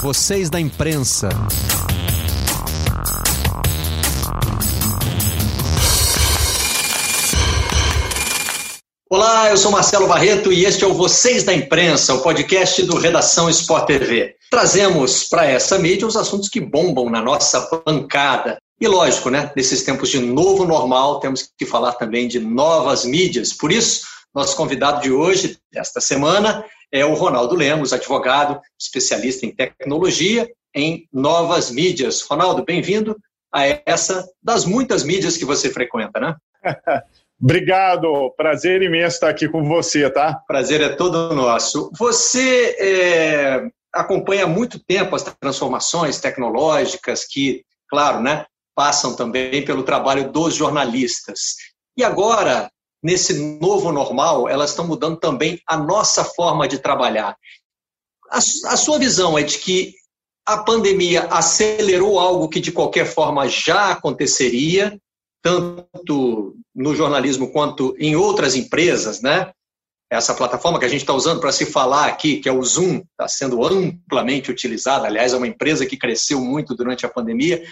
Vocês da imprensa. Olá, eu sou Marcelo Barreto e este é o Vocês da Imprensa, o podcast do Redação Sport TV. Trazemos para essa mídia os assuntos que bombam na nossa bancada. E lógico, né? Nesses tempos de novo normal, temos que falar também de novas mídias. Por isso, nosso convidado de hoje, desta semana, é o Ronaldo Lemos, advogado, especialista em tecnologia em novas mídias. Ronaldo, bem-vindo a essa das muitas mídias que você frequenta, né? Obrigado, prazer imenso estar aqui com você, tá? Prazer é todo nosso. Você é, acompanha há muito tempo as transformações tecnológicas que, claro, né, passam também pelo trabalho dos jornalistas. E agora, nesse novo normal, elas estão mudando também a nossa forma de trabalhar. A, a sua visão é de que a pandemia acelerou algo que de qualquer forma já aconteceria tanto no jornalismo quanto em outras empresas, né? Essa plataforma que a gente está usando para se falar aqui, que é o Zoom, está sendo amplamente utilizada. Aliás, é uma empresa que cresceu muito durante a pandemia.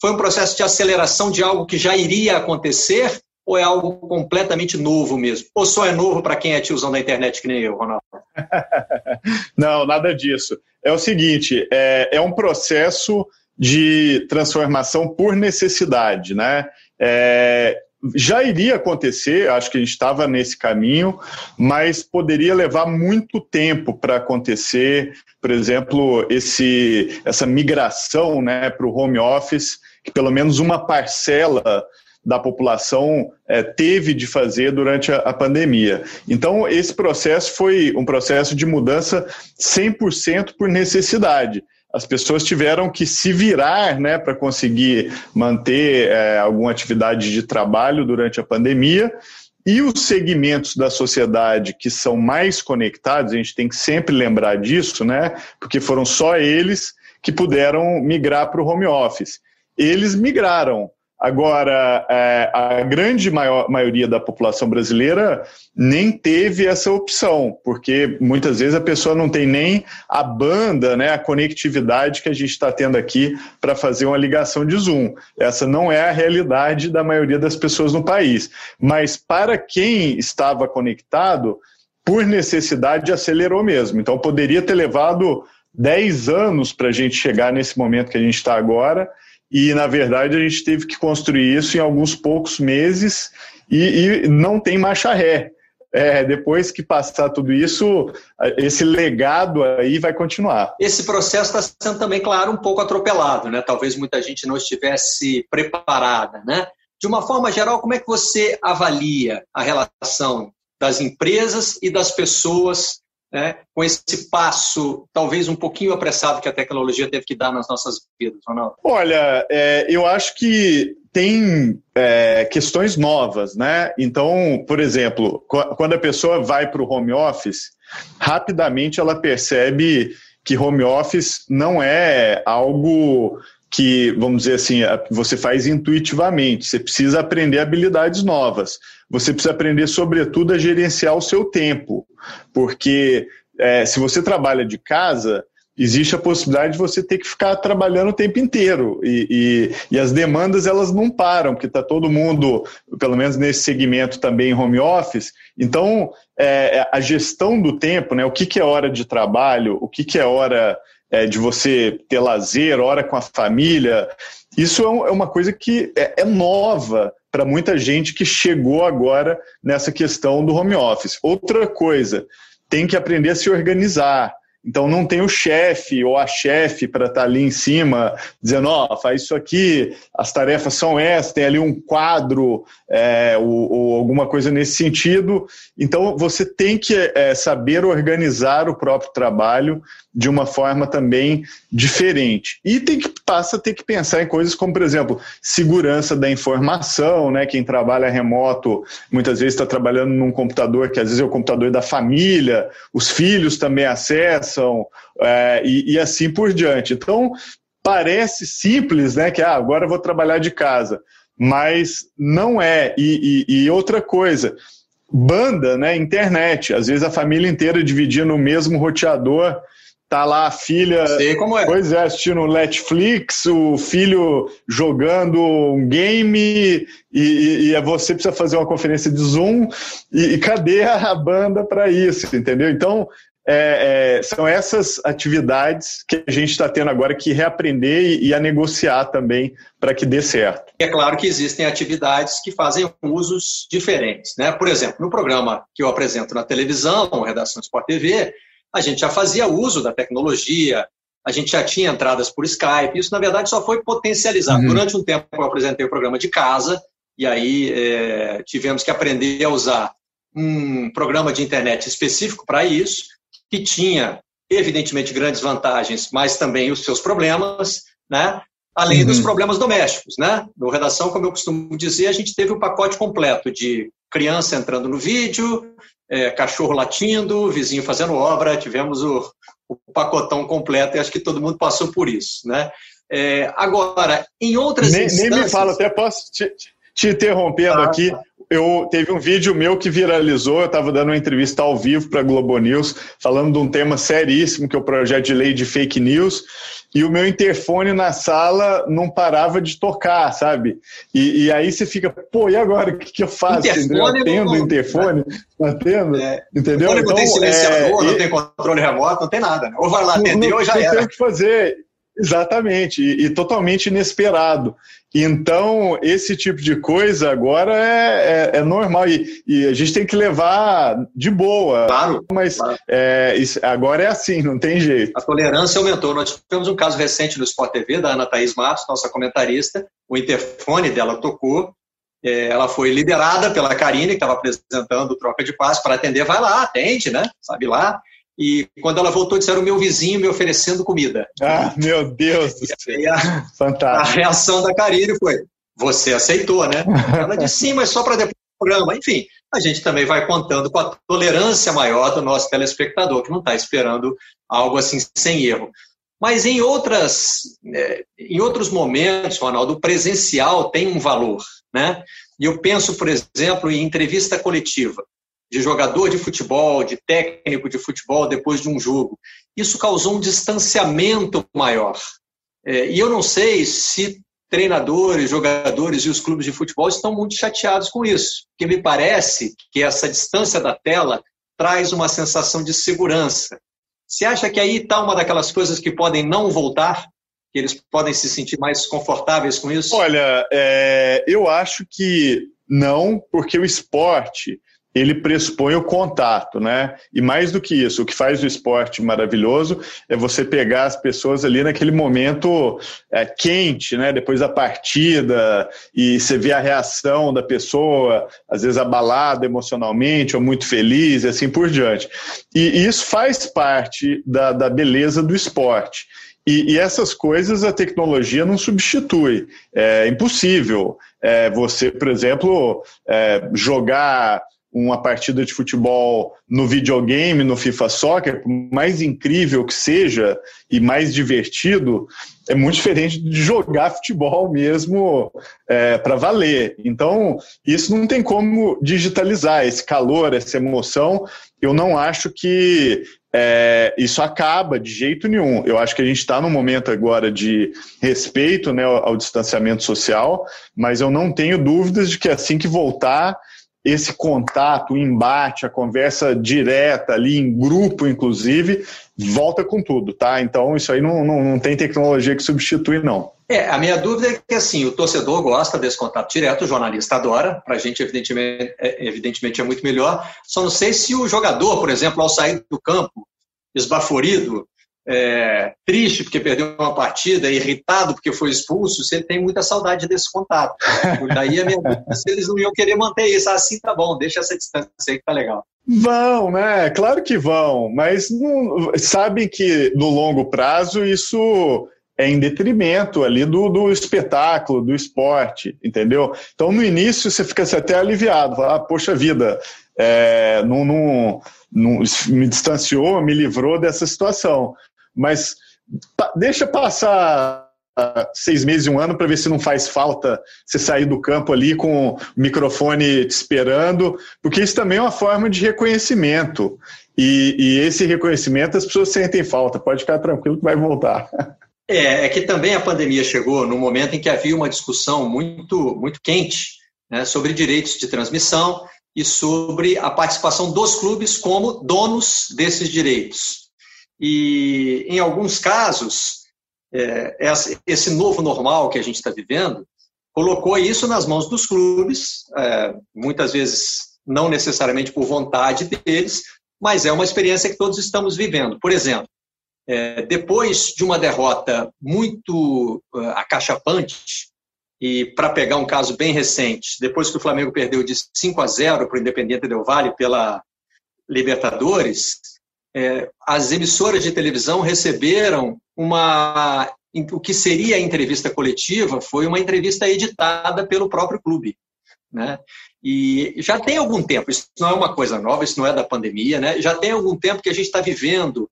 Foi um processo de aceleração de algo que já iria acontecer ou é algo completamente novo mesmo? Ou só é novo para quem é tiozão da internet que nem eu, Ronaldo? Não, nada disso. É o seguinte, é, é um processo de transformação por necessidade, né? É, já iria acontecer, acho que a gente estava nesse caminho, mas poderia levar muito tempo para acontecer, por exemplo, esse, essa migração né, para o home office, que pelo menos uma parcela da população é, teve de fazer durante a, a, pandemia. Então, esse processo foi um processo de mudança 100% por necessidade as pessoas tiveram que se virar né, para conseguir manter é, alguma atividade de trabalho durante a pandemia. E os segmentos da sociedade que são mais conectados, a gente tem que sempre lembrar disso, né? Porque foram só eles que puderam migrar para o home office. Eles migraram, Agora, é, a grande maior, maioria da população brasileira nem teve essa opção, porque muitas vezes a pessoa não tem nem a banda, né, a conectividade que a gente está tendo aqui para fazer uma ligação de Zoom. Essa não é a realidade da maioria das pessoas no país. Mas para quem estava conectado, por necessidade, acelerou mesmo. Então, poderia ter levado 10 anos para a gente chegar nesse momento que a gente está agora e na verdade a gente teve que construir isso em alguns poucos meses e, e não tem marcha ré. É, depois que passar tudo isso, esse legado aí vai continuar. Esse processo está sendo também, claro, um pouco atropelado, né? Talvez muita gente não estivesse preparada, né? De uma forma geral, como é que você avalia a relação das empresas e das pessoas né, com esse passo, talvez um pouquinho apressado que a tecnologia teve que dar nas nossas vidas, Ronaldo? Olha, é, eu acho que tem é, questões novas, né? Então, por exemplo, quando a pessoa vai para o home office, rapidamente ela percebe que home office não é algo que, vamos dizer assim, você faz intuitivamente. Você precisa aprender habilidades novas. Você precisa aprender, sobretudo, a gerenciar o seu tempo. Porque é, se você trabalha de casa, existe a possibilidade de você ter que ficar trabalhando o tempo inteiro e, e, e as demandas elas não param porque está todo mundo pelo menos nesse segmento também em home office então é, a gestão do tempo né o que, que é hora de trabalho o que, que é hora é, de você ter lazer, hora com a família. Isso é, é uma coisa que é, é nova para muita gente que chegou agora nessa questão do home office. Outra coisa, tem que aprender a se organizar. Então não tem o chefe ou a chefe para estar tá ali em cima dizendo, ó, oh, faz isso aqui, as tarefas são essas, tem ali um quadro é, ou, ou, alguma coisa nesse sentido. Então você tem que é, saber organizar o próprio trabalho de uma forma também diferente. E tem que passa a ter que pensar em coisas como, por exemplo, segurança da informação, né? Quem trabalha remoto muitas vezes está trabalhando num computador que às vezes é o computador da família, os filhos também acessam é, e, e, assim por diante. Então parece simples, né? Que ah, agora eu vou trabalhar de casa, mas não é. e, e, e outra coisa banda, né, internet. Às vezes a família inteira dividia no mesmo roteador Tá lá a filha. Sei como é. Pois é, assistindo Netflix, o filho jogando um game e, e, e você precisa fazer uma conferência de Zoom. E, e cadê a banda para isso, entendeu? Então, é, é, são essas atividades que a gente está tendo agora que reaprender e, e a negociar também para que dê certo. É claro que existem atividades que fazem usos diferentes. Né? Por exemplo, no programa que eu apresento na televisão, Redação Sport TV, a gente já fazia uso da tecnologia, a gente já tinha entradas por Skype, isso na verdade só foi potencializado. Uhum. Durante um tempo eu apresentei o programa de casa, e aí é, tivemos que aprender a usar um programa de internet específico para isso, que tinha, evidentemente, grandes vantagens, mas também os seus problemas, né? além uhum. dos problemas domésticos. Né? No Redação, como eu costumo dizer, a gente teve o um pacote completo de criança entrando no vídeo, é, cachorro latindo, vizinho fazendo obra, tivemos o, o, pacotão completo e acho que todo mundo passou por isso. Né? É, agora, em outras nem, instâncias... Nem me fala, até posso te, te interrompendo ah, aqui, eu teve um vídeo meu que viralizou, eu estava dando uma entrevista ao vivo para a Globo News, falando de um tema seríssimo, que é o projeto de lei de fake news, e o meu interfone na sala não parava de tocar, sabe? E, e aí você fica, pô, e agora o que, que eu faço? Interfone Atendo o interfone? Não atendo? É, entendeu? Então, não tem silenciador, é, não tem controle remoto, não tem nada. Né? Ou vai lá atender ou já não era. Não tem o que fazer. Exatamente, e, e, totalmente inesperado. Então, esse tipo de coisa agora é, é, é normal e, e, a gente tem que levar de boa. Claro. Mas claro. É, isso, agora é assim, não tem jeito. A tolerância aumentou. Nós tivemos um caso recente no Sport TV da Ana Thaís Matos, nossa comentarista. O interfone dela tocou. É, ela foi liderada pela Karine, que estava apresentando troca de passe para atender. Vai lá, atende, né? Sabe lá. E quando ela voltou, disseram o meu vizinho me oferecendo comida. Ah, meu Deus do céu. A, Fantástico. A reação da Karine foi: você aceitou, né? Ela disse sim, mas só para depois do programa. Enfim, a gente também vai contando com a tolerância maior do nosso telespectador, que não está esperando algo assim sem erro. Mas em, outras, é, em outros momentos, Ronaldo, o presencial tem um valor. Né? E eu penso, por exemplo, em entrevista coletiva de jogador de futebol, de técnico de futebol depois de um jogo. Isso causou um distanciamento maior. É, e eu não sei se treinadores, jogadores e os clubes de futebol estão muito chateados com isso, porque me parece que essa distância da tela traz uma sensação de segurança. Você acha que aí está uma daquelas coisas que podem não voltar? Que eles podem se sentir mais confortáveis com isso? Olha, é, eu acho que não, porque o esporte ele pressupõe o contato, né? E mais do que isso, o que faz o esporte maravilhoso é você pegar as pessoas ali naquele momento é, quente, né? Depois da partida e você vê a reação da pessoa, às vezes abalada emocionalmente ou muito feliz e assim por diante. E, isso faz parte da, da beleza do esporte. E, e, essas coisas a tecnologia não substitui. É impossível. É, você, por exemplo, é, jogar uma partida de futebol no videogame, no FIFA Soccer, mais incrível que seja e mais divertido, é muito diferente de jogar futebol mesmo é, para valer. Então, isso não tem como digitalizar, esse calor, essa emoção. Eu não acho que é, isso acaba de jeito nenhum. Eu acho que a gente está num momento agora de respeito né, ao, ao distanciamento social, mas eu não tenho dúvidas de que assim que voltar esse contato, o embate, a conversa direta ali, em grupo, inclusive, volta com tudo, tá? Então, isso aí não, não, não tem tecnologia que substitui, não. É, a minha dúvida é que, assim, o torcedor gosta desse contato direto, o jornalista adora, para a gente, evidentemente é, evidentemente, é muito melhor. Só não sei se o jogador, por exemplo, ao sair do campo, esbaforido, é, triste porque perdeu uma partida, irritado porque foi expulso, se ele tem muita saudade desse contato. Daí a minha dúvida se eles não iam querer manter isso. Assim tá bom, deixa essa distância aí que tá legal. Vão, né? Claro que vão, mas não, sabem que no longo prazo isso é em detrimento ali do, do espetáculo, do esporte, entendeu? Então no início você fica até aliviado, fala, ah, poxa vida, é, não, não, não, me distanciou, me livrou dessa situação mas deixa passar seis meses e um ano para ver se não faz falta você sair do campo ali com o microfone te esperando, porque isso também é uma forma de reconhecimento. E, e esse reconhecimento as pessoas sentem falta. Pode ficar tranquilo que vai voltar. É, é que também a pandemia chegou no momento em que havia uma discussão muito, muito quente né, sobre direitos de transmissão e sobre a participação dos clubes como donos desses direitos. E, em alguns casos, é, esse novo normal que a gente está vivendo colocou isso nas mãos dos clubes, é, muitas vezes não necessariamente por vontade deles, mas é uma experiência que todos estamos vivendo. Por exemplo, é, depois de uma derrota muito uh, acachapante, e para pegar um caso bem recente, depois que o Flamengo perdeu de 5 a 0 para o Independiente Del Valle pela Libertadores, é, as emissoras de televisão receberam uma. O que seria a entrevista coletiva foi uma entrevista editada pelo próprio clube. Né? E já tem algum tempo, isso não é uma coisa nova, isso não é da pandemia, né? já tem algum tempo que a gente está vivendo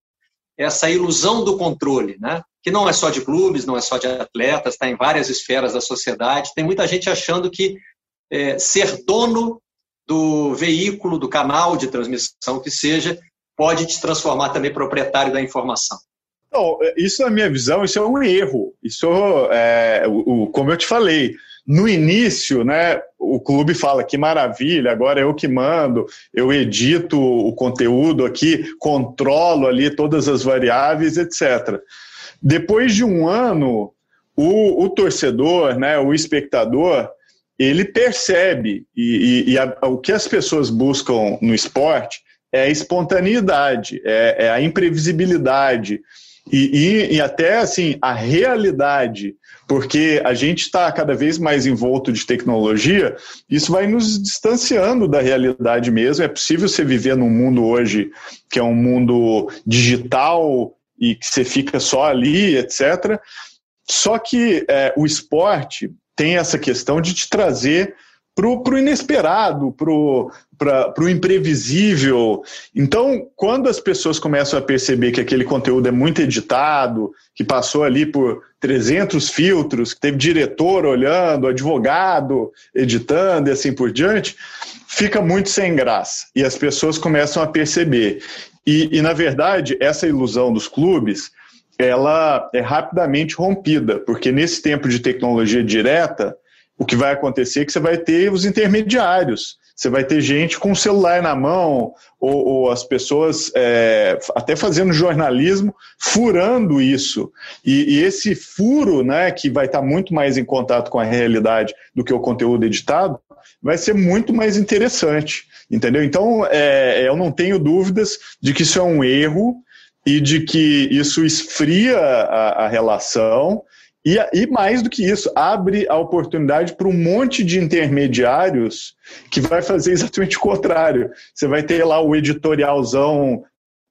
essa ilusão do controle, né? que não é só de clubes, não é só de atletas, está em várias esferas da sociedade. Tem muita gente achando que é, ser dono do veículo, do canal de transmissão que seja, pode te transformar também proprietário da informação. Não, isso, na minha visão, isso é um erro. Isso, é, o, o, como eu te falei, no início, né, o clube fala que maravilha, agora é eu que mando, eu edito o conteúdo aqui, controlo ali todas as variáveis, etc. Depois de um ano, o, o torcedor, né, o espectador, ele percebe, e, e, e a, o que as pessoas buscam no esporte é a espontaneidade, é, é a imprevisibilidade, e, e, e, até assim a realidade, porque a gente está cada vez mais envolto de tecnologia, isso vai nos distanciando da realidade mesmo. É possível você viver num mundo hoje que é um mundo digital e que você fica só ali, etc. Só que é, o esporte tem essa questão de te trazer para o inesperado, para o imprevisível. Então, quando as pessoas começam a perceber que aquele conteúdo é muito editado, que passou ali por 300 filtros, que teve diretor olhando, advogado editando e assim por diante, fica muito sem graça. E as pessoas começam a perceber. E, e na verdade, essa ilusão dos clubes ela é rapidamente rompida, porque nesse tempo de tecnologia direta, o que vai acontecer é que você vai ter os intermediários. Você vai ter gente com o celular na mão, ou, ou as pessoas é, até fazendo jornalismo, furando isso. E, e, esse furo, né, que vai estar muito mais em contato com a realidade do que o conteúdo editado, vai ser muito mais interessante. Entendeu? Então, é, eu não tenho dúvidas de que isso é um erro e de que isso esfria a, a relação e, e, mais do que isso, abre a oportunidade para um monte de intermediários que vai fazer exatamente o contrário. Você vai ter lá o editorialzão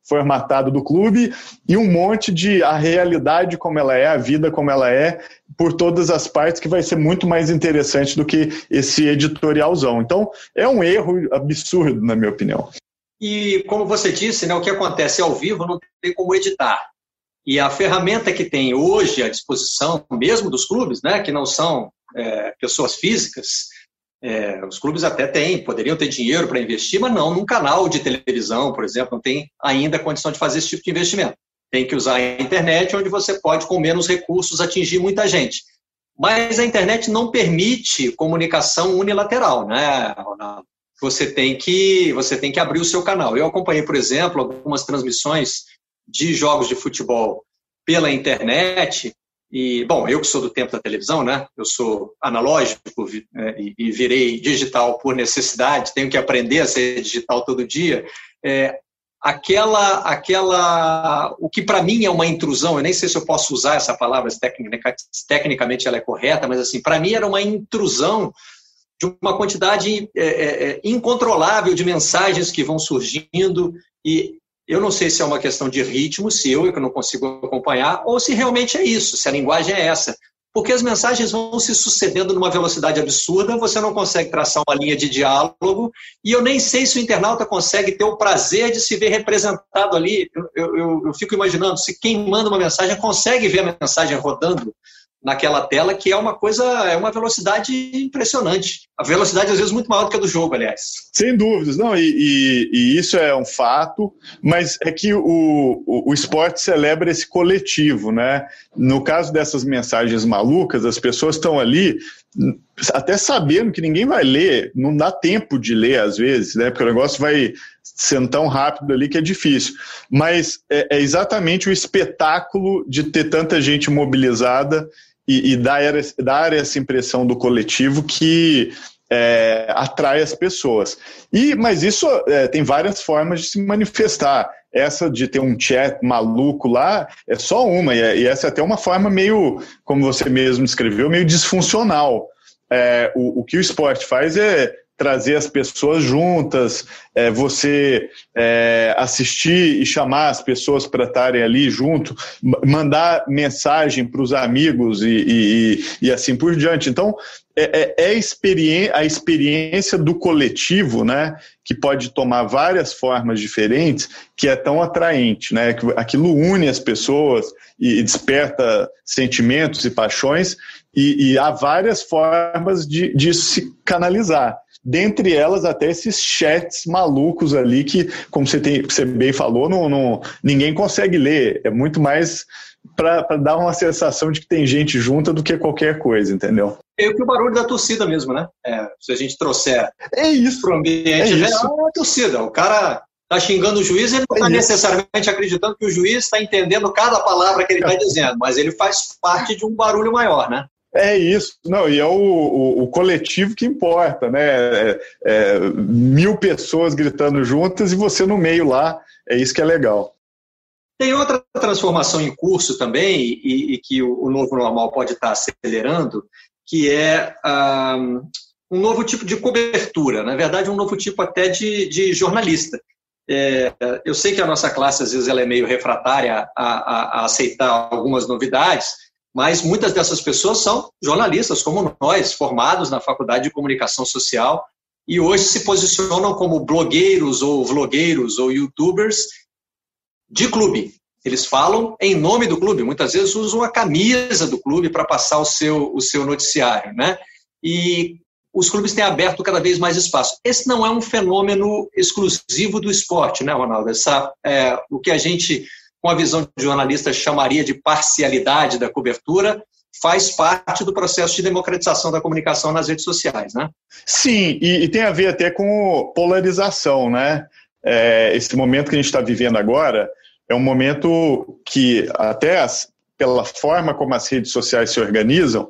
formatado do clube e um monte de a realidade como ela é, a vida como ela é, por todas as partes, que vai ser muito mais interessante do que esse editorialzão. Então, é um erro absurdo, na minha opinião. E como você disse, né, o que acontece ao vivo não tem como editar. E a ferramenta que tem hoje à disposição, mesmo dos clubes, né, que não são é, pessoas físicas, é, os clubes até têm, poderiam ter dinheiro para investir, mas não num canal de televisão, por exemplo, não tem ainda condição de fazer esse tipo de investimento. Tem que usar a internet, onde você pode, com menos recursos, atingir muita gente. Mas a internet não permite comunicação unilateral, né? Você tem que você tem que abrir o seu canal. Eu acompanhei, por exemplo, algumas transmissões de jogos de futebol pela internet. E, bom, eu que sou do tempo da televisão, né? Eu sou analógico é, e, virei digital por necessidade, tenho que aprender a ser digital todo dia. É, aquela, aquela, o que para mim é uma intrusão, eu nem sei se eu posso usar essa palavra, se tecnicamente ela é correta, mas assim, para mim era uma intrusão de uma quantidade é, é, é, incontrolável de mensagens que vão surgindo e eu não sei se é uma questão de ritmo, se eu é que não consigo acompanhar, ou se realmente é isso, se a linguagem é essa. Porque as mensagens vão se sucedendo numa velocidade absurda, você não consegue traçar uma linha de diálogo, e eu nem sei se o internauta consegue ter o prazer de se ver representado ali. Eu, eu, eu fico imaginando se quem manda uma mensagem consegue ver a mensagem rodando naquela tela, que é uma coisa, é uma velocidade impressionante. A velocidade, às vezes, muito maior do que a do jogo, aliás. Sem dúvidas, não, e, e, e isso é um fato, mas é que o, o, o, esporte celebra esse coletivo, né? No caso dessas mensagens malucas, as pessoas estão ali até sabendo que ninguém vai ler, não dá tempo de ler às vezes, né? Porque o negócio vai sendo tão rápido ali que é difícil. Mas é, é exatamente o espetáculo de ter tanta gente mobilizada e, e dar, dar essa impressão do coletivo que é, atrai as pessoas. E, mas isso é, tem várias formas de se manifestar. Essa de ter um chat maluco lá é só uma, e, é, e essa é até uma forma meio, como você mesmo descreveu, meio disfuncional. É, o, o que o esporte faz é trazer as pessoas juntas, é, você é, assistir e chamar as pessoas para estarem ali junto, mandar mensagem para os amigos e, e, e, assim por diante. Então, é, é, é experiência, a experiência do coletivo, né, que pode tomar várias formas diferentes, que é tão atraente, né, que aquilo une as pessoas e desperta sentimentos e paixões, e, e há várias formas de, de se canalizar dentre elas até esses chats malucos ali que, como você, tem, você bem falou, não, não, ninguém consegue ler. É muito mais para dar uma sensação de que tem gente junta do que qualquer coisa, entendeu? É que o barulho da torcida mesmo, né? É, se a gente trouxer é isso. para o ambiente é geral, é a torcida. O cara está xingando o juiz, ele não está é necessariamente acreditando que o juiz está entendendo cada palavra que ele está dizendo, mas ele faz parte de um barulho maior, né? É isso, não, e é o, o, o coletivo que importa, né? É, é, mil pessoas gritando juntas e você no meio lá, é isso que é legal. Tem outra transformação em curso também, e, e que o, o, novo normal pode estar acelerando, que é um, um, novo tipo de cobertura, na verdade, um novo tipo até de, de jornalista. É, eu sei que a nossa classe, às vezes, ela é meio refratária a, a, a aceitar algumas novidades, mas muitas dessas pessoas são jornalistas como nós, formados na Faculdade de Comunicação Social e hoje se posicionam como blogueiros ou vlogueiros ou youtubers de clube. Eles falam em nome do clube, muitas vezes usam a camisa do clube para passar o seu, o seu noticiário, né? E os clubes têm aberto cada vez mais espaço. Esse não é um fenômeno exclusivo do esporte, né, Ronaldo? Essa, é, o que a gente com a visão de jornalista, chamaria de parcialidade da cobertura, faz parte do processo de democratização da comunicação nas redes sociais, né? Sim, e, e tem a ver até com polarização, né? É, esse momento que a gente está vivendo agora é um momento que, até as, pela forma como as redes sociais se organizam,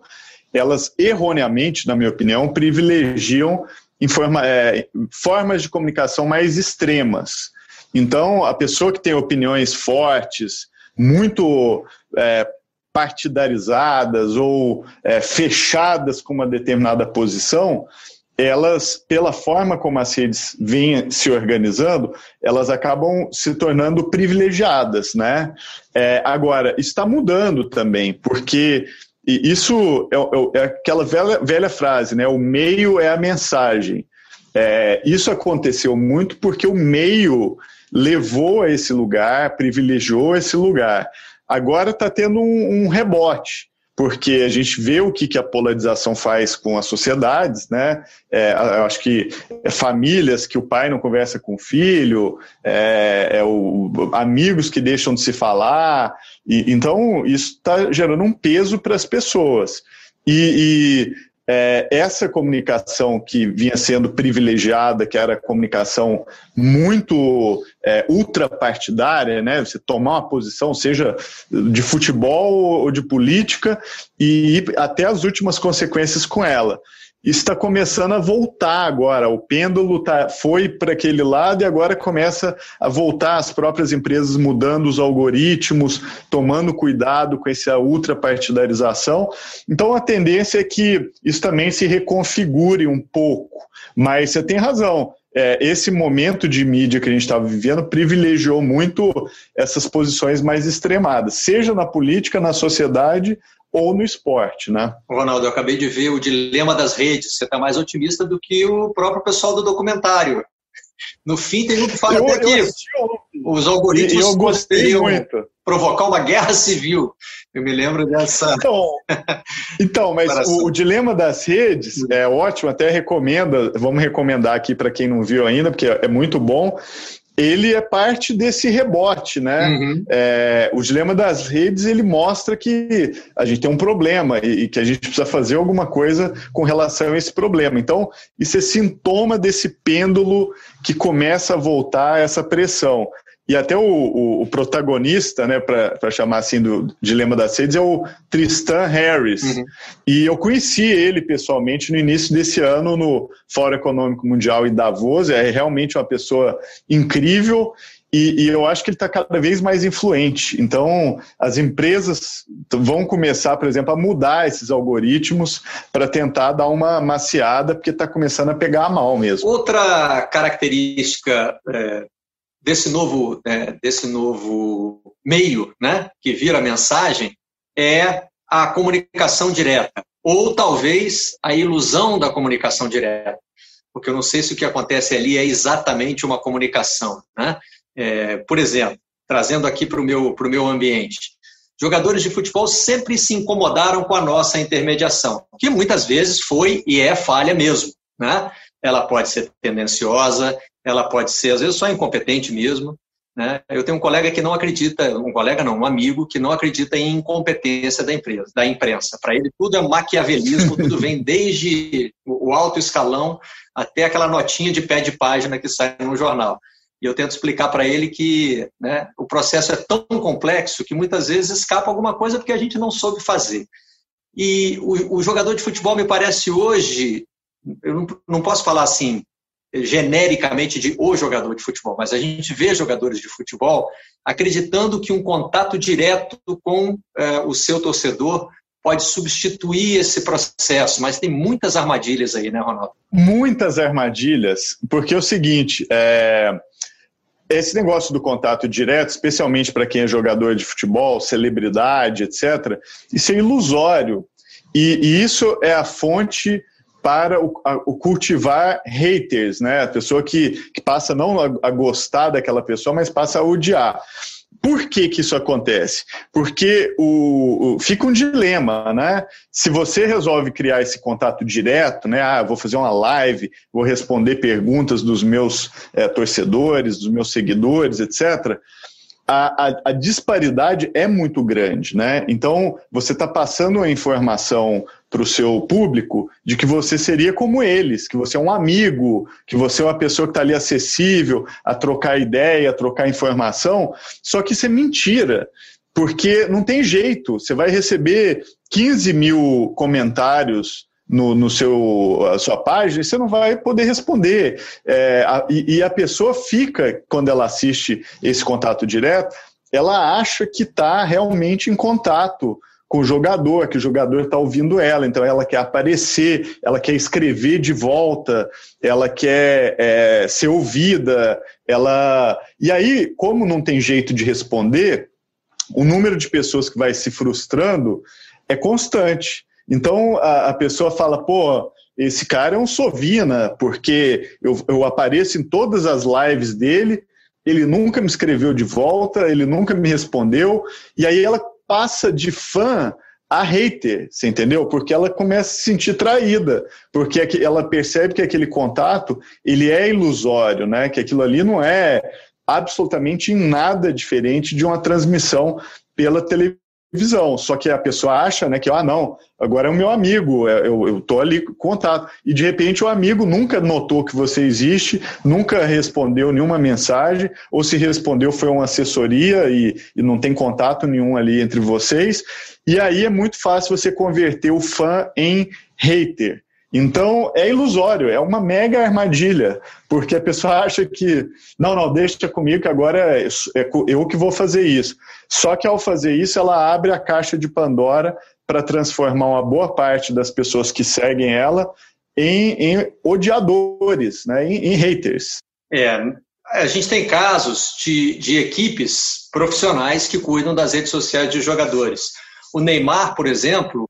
elas erroneamente, na minha opinião, privilegiam informa, é, formas de comunicação mais extremas. Então, a pessoa que tem opiniões fortes, muito é, partidarizadas ou é, fechadas com uma determinada posição, elas, pela forma como as redes vêm se organizando, elas acabam se tornando privilegiadas, né? É, agora, está mudando também, porque isso é, é, é, aquela velha, velha frase, né? O meio é a mensagem. É, isso aconteceu muito porque o meio levou a esse lugar, privilegiou esse lugar. Agora está tendo um, um, rebote, porque a gente vê o que, que a polarização faz com as sociedades, né? É, eu acho que é famílias que o pai não conversa com o filho, é, é o, amigos que deixam de se falar, e, então isso está gerando um peso para as pessoas. E, e é, essa comunicação que vinha sendo privilegiada, que era comunicação muito é, ultrapartidária, né? Você tomar uma posição, seja de futebol ou de política, e ir até as últimas consequências com ela está começando a voltar agora. O pêndulo tá, foi para aquele lado e agora começa a voltar as próprias empresas mudando os algoritmos, tomando cuidado com essa ultrapartidarização. Então a tendência é que isso também se reconfigure um pouco. Mas você tem razão. É, esse momento de mídia que a gente estava vivendo privilegiou muito essas posições mais extremadas, seja na política, na sociedade ou no esporte, né? Ronaldo, eu acabei de ver o dilema das redes. Você está mais otimista do que o próprio pessoal do documentário. No fim, tem um que fala eu, até os algoritmos poderiam provocar uma guerra civil. Eu me lembro dessa. Então, então mas o, o, dilema das redes é ótimo, até recomenda, vamos recomendar aqui para quem não viu ainda, porque é muito bom ele é parte desse rebote, né? Uhum. É, o dilema das redes ele mostra que a gente tem um problema e, e, que a gente precisa fazer alguma coisa com relação a esse problema. Então, isso é sintoma desse pêndulo que começa a voltar essa pressão. E até o, o, o protagonista, né, para chamar assim do Dilema das Redes, é o Tristan Harris. Uhum. E eu conheci ele pessoalmente no início desse ano no Fórum Econômico Mundial em Davos. É realmente uma pessoa incrível e, e, eu acho que ele está cada vez mais influente. Então, as empresas vão começar, por exemplo, a mudar esses algoritmos para tentar dar uma maciada, porque está começando a pegar mal mesmo. Outra característica é, desse novo, né, desse novo meio né, que vira mensagem é a comunicação direta, ou talvez a ilusão da comunicação direta, porque eu não sei se o que acontece ali é exatamente uma comunicação. Né? É, por exemplo, trazendo aqui para o meu, meu ambiente, jogadores de futebol sempre se incomodaram com a nossa intermediação, que muitas vezes foi e é falha mesmo. Né? Ela pode ser tendenciosa, ela pode ser, às vezes, só incompetente mesmo. Né? Eu tenho um colega que não acredita, um colega não, um amigo que não acredita em incompetência da empresa, da imprensa. Para ele tudo é maquiavelismo, tudo vem desde o alto escalão até aquela notinha de pé de página que sai no jornal. E eu tento explicar para ele que né, o processo é tão complexo que muitas vezes escapa alguma coisa porque a gente não soube fazer. E o, o jogador de futebol me parece hoje, eu não, não posso falar assim, genericamente de o jogador de futebol, mas a gente vê jogadores de futebol acreditando que um contato direto com é, o seu torcedor pode substituir esse processo, mas tem muitas armadilhas aí, né, Ronaldo? Muitas armadilhas, porque é o seguinte, é, esse negócio do contato direto, especialmente para quem é jogador de futebol, celebridade, etc., isso é ilusório. E, e isso é a fonte para o, a, o, cultivar haters, né? A pessoa que, que passa não a, a, gostar daquela pessoa, mas passa a odiar. Por que, que isso acontece? Porque o, o, fica um dilema, né? Se você resolve criar esse contato direto, né? Ah, vou fazer uma live, vou responder perguntas dos meus é, torcedores, dos meus seguidores, etc a, a, a, disparidade é muito grande, né? Então, você está passando a informação para o seu público de que você seria como eles, que você é um amigo, que você é uma pessoa que está ali acessível a trocar ideia, a trocar informação, só que isso é mentira, porque não tem jeito. Você vai receber 15 mil comentários no, no seu a sua página, você não vai poder responder. É, a, e, e, a pessoa fica, quando ela assiste esse contato direto, ela acha que está realmente em contato com o jogador, que o jogador está ouvindo ela, então ela quer aparecer, ela quer escrever de volta, ela quer é, ser ouvida, ela. E aí, como não tem jeito de responder, o número de pessoas que vai se frustrando é constante. Então a, a pessoa fala, pô, esse cara é um sovina, porque eu, eu apareço em todas as lives dele, ele nunca me escreveu de volta, ele nunca me respondeu, e aí ela passa de fã a hater, você entendeu? Porque ela começa a se sentir traída, porque ela percebe que aquele contato ele é ilusório, né? Que aquilo ali não é absolutamente nada diferente de uma transmissão pela televisão visão. Só que a pessoa acha, né, que, ah, não, agora é o meu amigo, é, eu, eu tô ali com contato. E de repente o amigo nunca notou que você existe, nunca respondeu nenhuma mensagem, ou se respondeu foi uma assessoria e, e não tem contato nenhum ali entre vocês. E aí é muito fácil você converter o fã em hater. Então é ilusório, é uma mega armadilha, porque a pessoa acha que, não, não, deixa comigo que agora é, é eu que vou fazer isso. Só que ao fazer isso, ela abre a caixa de Pandora para transformar uma boa parte das pessoas que seguem ela em, em odiadores, né, em, em, haters. É, a gente tem casos de, de equipes profissionais que cuidam das redes sociais de jogadores. O Neymar, por exemplo,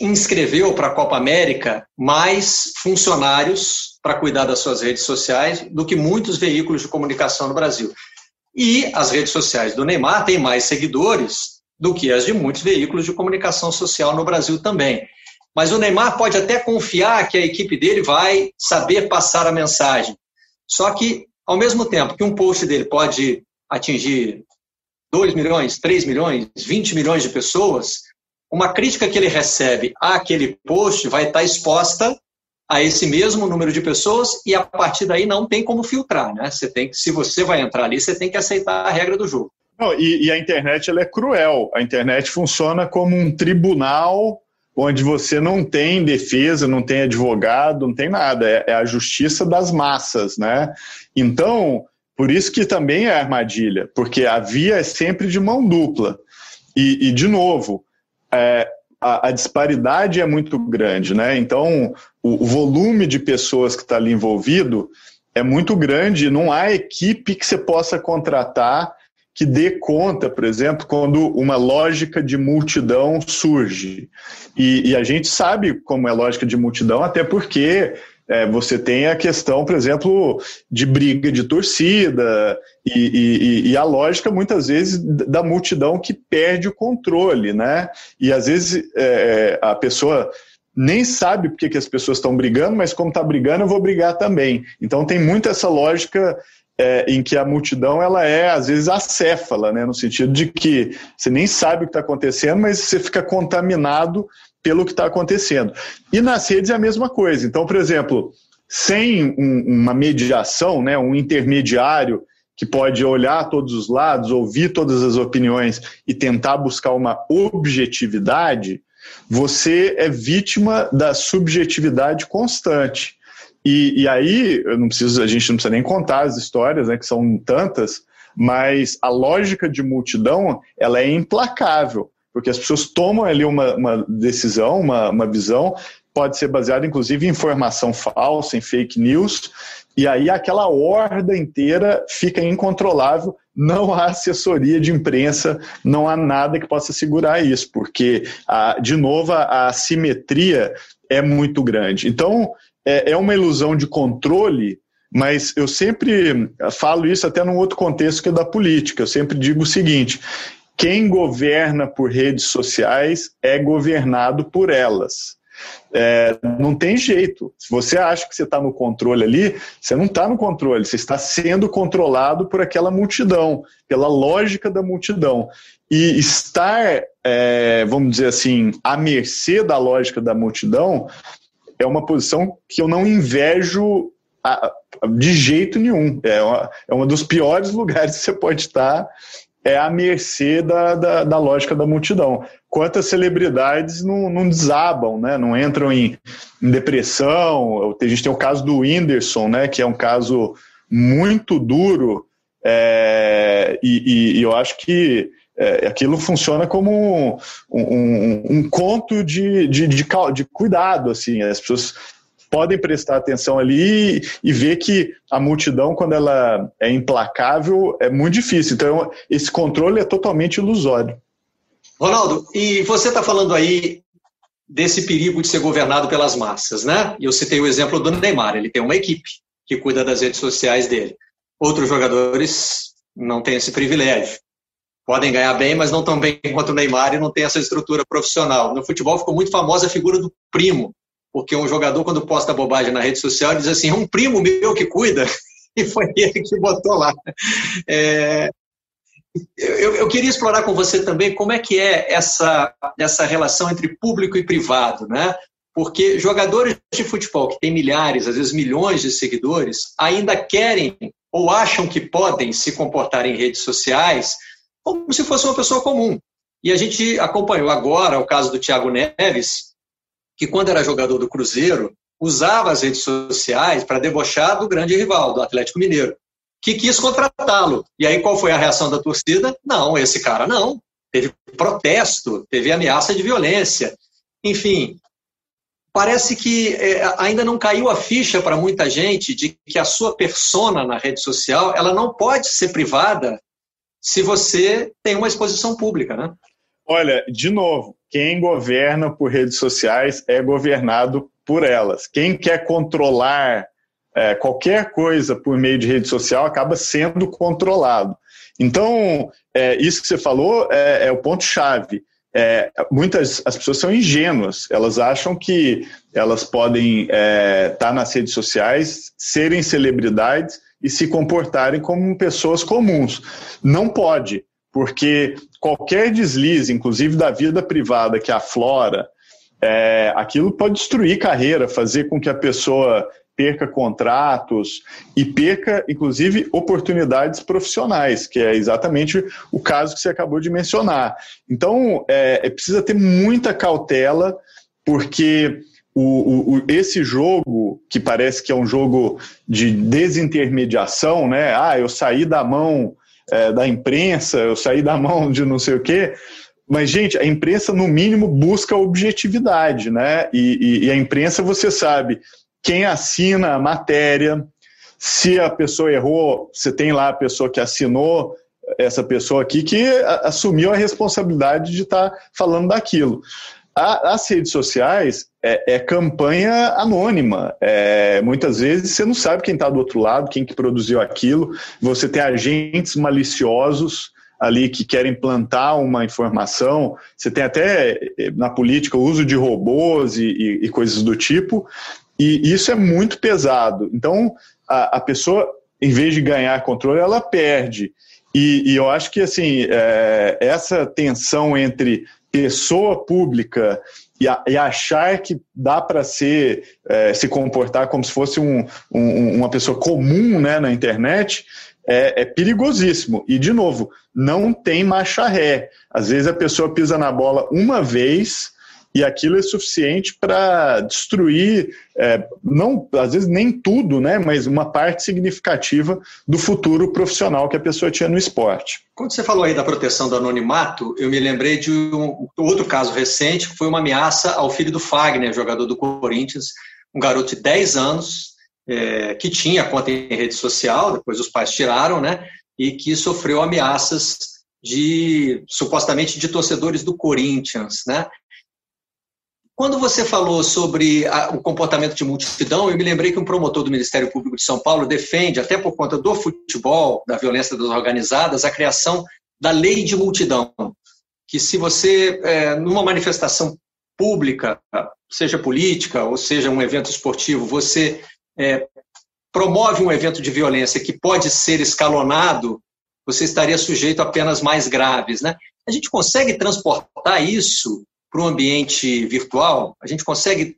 inscreveu para a Copa América mais funcionários para cuidar das suas redes sociais do que muitos veículos de comunicação no Brasil. E as redes sociais do Neymar têm mais seguidores do que as de muitos veículos de comunicação social no Brasil também. Mas o Neymar pode até confiar que a equipe dele vai saber passar a mensagem. Só que, ao mesmo tempo que um post dele pode atingir 2 milhões, 3 milhões, 20 milhões de pessoas, uma crítica que ele recebe àquele post vai estar exposta a esse mesmo número de pessoas e a partir daí não tem como filtrar, né? Você tem que, se você vai entrar ali, você tem que aceitar a regra do jogo. Não, e, e, a internet ela é cruel. A internet funciona como um tribunal onde você não tem defesa, não tem advogado, não tem nada. É, é a justiça das massas, né? Então, por isso que também é armadilha, porque a via é sempre de mão dupla. E, e de novo, é, a, a, disparidade é muito grande, né? Então, o, o volume de pessoas que está ali envolvido é muito grande, não há equipe que você possa contratar que dê conta, por exemplo, quando uma lógica de multidão surge. E, e a gente sabe como é lógica de multidão, até porque é, você tem a questão, por exemplo, de briga de torcida e, e, e, a lógica, muitas vezes, da multidão que perde o controle, né? E às vezes é, a pessoa nem sabe porque que as pessoas estão brigando, mas como está brigando, eu vou brigar também. Então tem muito essa lógica é, em que a multidão ela é às vezes acéfala, né, no sentido de que você nem sabe o que está acontecendo, mas você fica contaminado pelo que está acontecendo. E nas redes é a mesma coisa. Então, por exemplo, sem um, uma mediação, né, um intermediário que pode olhar todos os lados, ouvir todas as opiniões e tentar buscar uma objetividade, você é vítima da subjetividade constante. E, e aí, não preciso, a gente não precisa nem contar as histórias, né, que são tantas, mas a lógica de multidão ela é implacável porque as pessoas tomam ali uma, uma decisão, uma, uma visão, pode ser baseada inclusive em informação falsa, em fake news, e aí aquela horda inteira fica incontrolável, não há assessoria de imprensa, não há nada que possa segurar isso, porque, de novo, a assimetria é muito grande. Então, é, é uma ilusão de controle mas eu sempre falo isso até num outro contexto que é da política. Eu sempre digo o seguinte: quem governa por redes sociais é governado por elas. É, não tem jeito. Se você acha que você está no controle ali, você não está no controle, você está sendo controlado por aquela multidão, pela lógica da multidão. E estar, é, vamos dizer assim, à mercê da lógica da multidão é uma posição que eu não invejo de jeito nenhum. É, uma, é um dos piores lugares que você pode estar é à mercê da, da, da, lógica da multidão. Quantas celebridades não, não desabam, né? não entram em, em, depressão? A gente tem o caso do Whindersson, né? que é um caso muito duro, é, e, e, eu acho que é, aquilo funciona como um, um, um conto de, de, de, de, cuidado. Assim, as pessoas podem prestar atenção ali e ver que a multidão, quando ela é implacável, é muito difícil. Então, esse controle é totalmente ilusório. Ronaldo, e você está falando aí desse perigo de ser governado pelas massas, né? E eu citei o exemplo do Neymar, ele tem uma equipe que cuida das redes sociais dele. Outros jogadores não têm esse privilégio. Podem ganhar bem, mas não tão bem quanto o Neymar e não tem essa estrutura profissional. No futebol ficou muito famosa a figura do primo, porque um jogador, quando posta bobagem na rede social, diz assim: é um primo meu que cuida, e foi ele que botou lá. É, eu, eu, queria explorar com você também como é que é essa, essa relação entre público e privado, né? Porque jogadores de futebol que têm milhares, às vezes milhões de seguidores, ainda querem ou acham que podem se comportar em redes sociais como se fosse uma pessoa comum. E a gente acompanhou agora o caso do Thiago Neves, que quando era jogador do Cruzeiro, usava as redes sociais para debochar do grande rival, do Atlético Mineiro, que quis contratá-lo. E aí qual foi a reação da torcida? Não, esse cara não. Teve protesto, teve ameaça de violência. Enfim, parece que é, ainda não caiu a ficha para muita gente de que a sua persona na rede social ela não pode ser privada se você tem uma exposição pública, né? Olha, de novo, quem governa por redes sociais é governado por elas. Quem quer controlar é, qualquer coisa por meio de rede social acaba sendo controlado. Então, é, isso que você falou é, é o ponto-chave. É, muitas as pessoas são ingênuas, elas acham que elas podem estar é, tá nas redes sociais, serem celebridades e se comportarem como pessoas comuns. Não pode, porque qualquer deslize, inclusive da vida privada que aflora, é, aquilo pode destruir carreira, fazer com que a pessoa perca contratos e perca, inclusive, oportunidades profissionais, que é exatamente o caso que você acabou de mencionar. Então, é, é precisa ter muita cautela, porque o, o, esse jogo, que parece que é um jogo de desintermediação, né? Ah, eu saí da mão é, da imprensa, eu saí da mão de não sei o quê. Mas, gente, a imprensa, no mínimo, busca objetividade, né? E, e, e a imprensa, você sabe, quem assina a matéria, se a pessoa errou, você tem lá a pessoa que assinou, essa pessoa aqui que assumiu a responsabilidade de estar tá falando daquilo. A, as redes sociais é, é campanha anônima. É, muitas vezes você não sabe quem está do outro lado, quem que produziu aquilo. Você tem agentes maliciosos ali que querem plantar uma informação. Você tem até na política o uso de robôs e, e, e coisas do tipo. E isso é muito pesado. Então, a, a pessoa, em vez de ganhar controle, ela perde. E, e eu acho que assim é, essa tensão entre pessoa pública e, a, e achar que dá para ser é, se comportar como se fosse um, um, uma pessoa comum né, na internet é, é, perigosíssimo. E, de novo, não tem marcha ré. Às vezes a pessoa pisa na bola uma vez e aquilo é suficiente para destruir, é, não, às vezes nem tudo, né, mas uma parte significativa do futuro profissional que a pessoa tinha no esporte. Quando você falou aí da proteção do anonimato, eu me lembrei de um outro caso recente, que foi uma ameaça ao filho do Fagner, jogador do Corinthians, um garoto de 10 anos, é, que tinha conta em rede social, depois os pais tiraram, né, e que sofreu ameaças de supostamente de torcedores do Corinthians, né? Quando você falou sobre a, o comportamento de multidão, eu me lembrei que um promotor do Ministério Público de São Paulo defende, até por conta do futebol, da violência das organizadas, a criação da lei de multidão. Que se você, é, numa manifestação pública, seja política ou seja um evento esportivo, você é, promove um evento de violência que pode ser escalonado, você estaria sujeito a penas mais graves. Né? A gente consegue transportar isso para o ambiente virtual, a gente consegue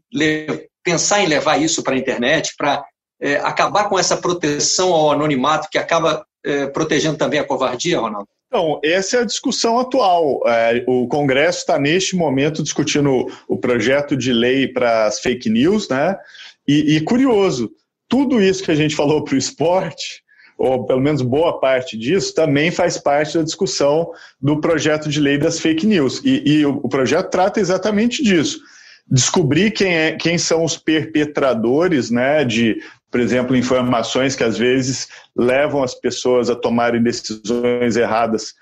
pensar em levar isso para a internet, para é, acabar com essa proteção ao anonimato que acaba é, protegendo também a covardia, Ronaldo? Então, essa é a discussão atual. É, o Congresso está, neste momento, discutindo o projeto de lei para as fake news, né? E, e curioso, tudo isso que a gente falou para o esporte ou pelo menos boa parte disso, também faz parte da discussão do projeto de lei das fake news. E, e o, projeto trata exatamente disso. Descobrir quem, é, quem são os perpetradores né, de, por exemplo, informações que às vezes levam as pessoas a tomarem decisões erradas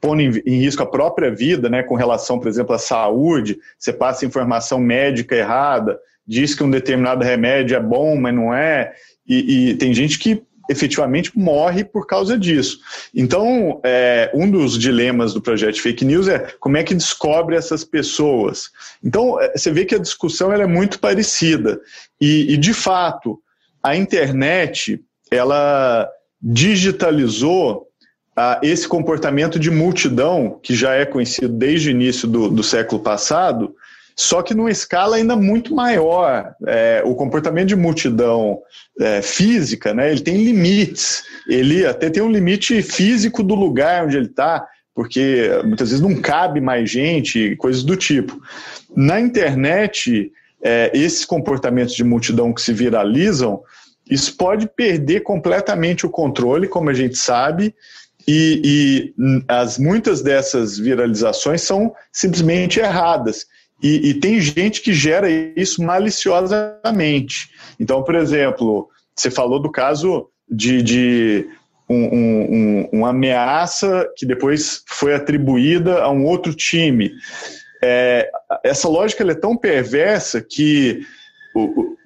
pondo em, risco a própria vida, né, com relação, por exemplo, à saúde, você passa informação médica errada, diz que um determinado remédio é bom, mas não é, e, e tem gente que efetivamente morre por causa disso. Então, é, um dos dilemas do projeto Fake News é como é que descobre essas pessoas. Então, é, você vê que a discussão é muito parecida. E, e, de fato, a internet, ela digitalizou ah, esse comportamento de multidão, que já é conhecido desde o início do, do século passado, só que numa escala ainda muito maior. É, o comportamento de multidão é, física, né, ele tem limites. Ele até tem um limite físico do lugar onde ele está, porque muitas vezes não cabe mais gente, coisas do tipo. Na internet, é, esses comportamentos de multidão que se viralizam, isso pode perder completamente o controle, como a gente sabe, e, e as, muitas dessas viralizações são simplesmente erradas. E, e, tem gente que gera isso maliciosamente. Então, por exemplo, você falou do caso de, de um, um, uma ameaça que depois foi atribuída a um outro time. É, essa lógica é tão perversa que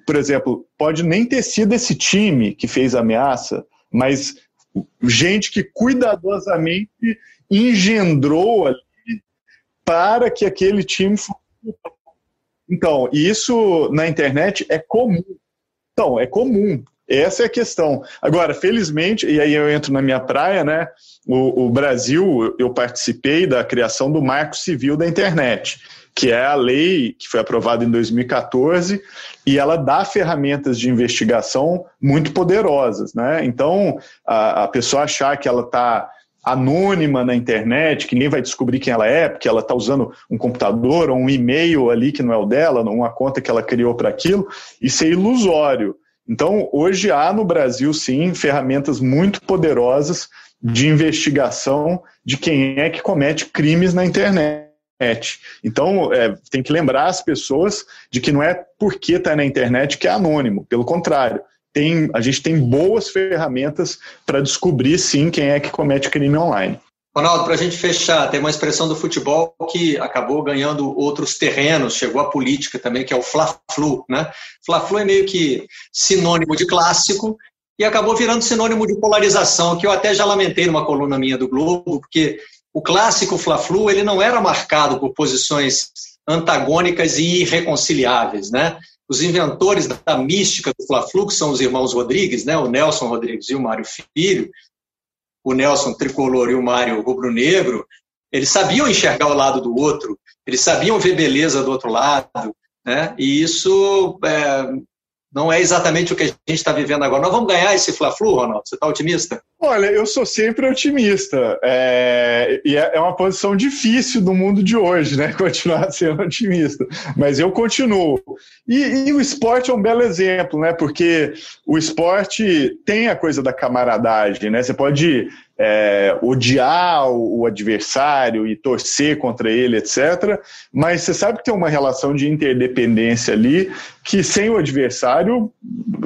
por exemplo, pode nem ter sido esse time que fez a ameaça, mas gente que cuidadosamente engendrou ali para que aquele time fosse. Então, isso na internet é comum. Então, é comum. Essa é a questão. Agora, felizmente, e aí eu entro na minha praia, né? O, o, Brasil, eu participei da criação do Marco Civil da Internet, que é a lei que foi aprovada em 2014 e ela dá ferramentas de investigação muito poderosas, né? Então, a, a pessoa achar que ela está anônima na internet, que ninguém vai descobrir quem ela é, porque ela está usando um computador ou um e-mail ali que não é o dela, uma conta que ela criou para aquilo, isso é ilusório. Então, hoje há no Brasil, sim, ferramentas muito poderosas de investigação de quem é que comete crimes na internet. Então, é, tem que lembrar as pessoas de que não é porque está na internet que é anônimo, pelo contrário. Tem, a gente tem boas ferramentas para descobrir, sim, quem é que comete crime online. Ronaldo, para a gente fechar, tem uma expressão do futebol que acabou ganhando outros terrenos, chegou à política também, que é o Fla-Flu. Né? Fla-Flu é meio que sinônimo de clássico e acabou virando sinônimo de polarização, que eu até já lamentei numa coluna minha do Globo, porque o clássico Fla-Flu ele não era marcado por posições antagônicas e irreconciliáveis. Né? Os inventores da mística do Fla-Flu, que são os irmãos Rodrigues, né? o Nelson Rodrigues e o Mário Filho, o Nelson tricolor e o Mário rubro-negro, eles sabiam enxergar o lado do outro, eles sabiam ver beleza do outro lado, né? E isso é, não é exatamente o que a gente está vivendo agora. Nós vamos ganhar esse Fla-Flu, Ronaldo? Você está otimista? Olha, eu sou sempre otimista. É, e é, é uma posição difícil do mundo de hoje, né? Continuar sendo otimista. Mas eu continuo. E, e, o esporte é um belo exemplo, né? Porque o esporte tem a coisa da camaradagem, né? Você pode é, odiar o, o, adversário e torcer contra ele, etc. Mas você sabe que tem uma relação de interdependência ali que sem o adversário,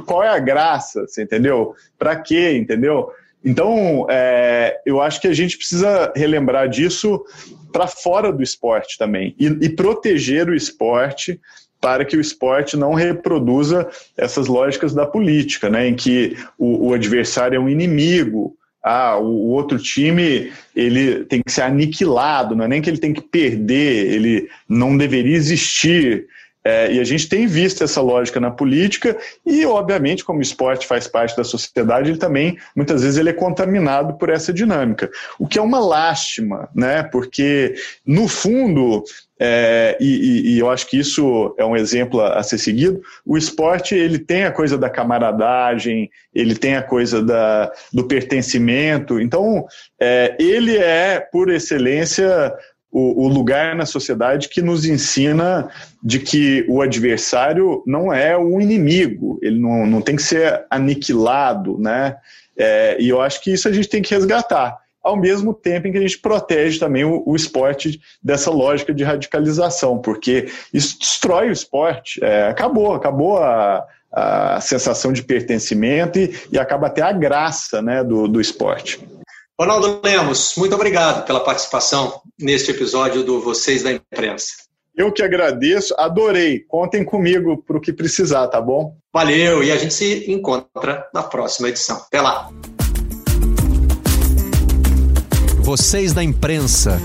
qual é a graça? Você entendeu? Para quê? Entendeu? Então, é, eu acho que a gente precisa relembrar disso para fora do esporte também e, e proteger o esporte para que o esporte não reproduza essas lógicas da política, né, em que o, o adversário é um inimigo, ah, o, outro time ele tem que ser aniquilado, não é nem que ele tem que perder, ele não deveria existir. É, e a gente tem visto essa lógica na política e, obviamente, como o esporte faz parte da sociedade, ele também, muitas vezes, ele é contaminado por essa dinâmica. O que é uma lástima, né? Porque, no fundo, é, e, e, eu acho que isso é um exemplo a, a, ser seguido. O esporte ele tem a coisa da camaradagem, ele tem a coisa da, do pertencimento. Então, é, ele é, por excelência, o, o, lugar na sociedade que nos ensina de que o adversário não é o inimigo, ele não, não tem que ser aniquilado, né? É, e eu acho que isso a gente tem que resgatar, ao mesmo tempo em que a gente protege também o, o esporte dessa lógica de radicalização, porque isso destrói o esporte, é, acabou, acabou a, a sensação de pertencimento e, e acaba até a graça né, do, do esporte. Ronaldo Lemos, muito obrigado pela participação neste episódio do Vocês da Imprensa. Eu que agradeço, adorei. Contem comigo para o que precisar, tá bom? Valeu, e a gente se encontra na próxima edição. Até lá. Vocês da Imprensa.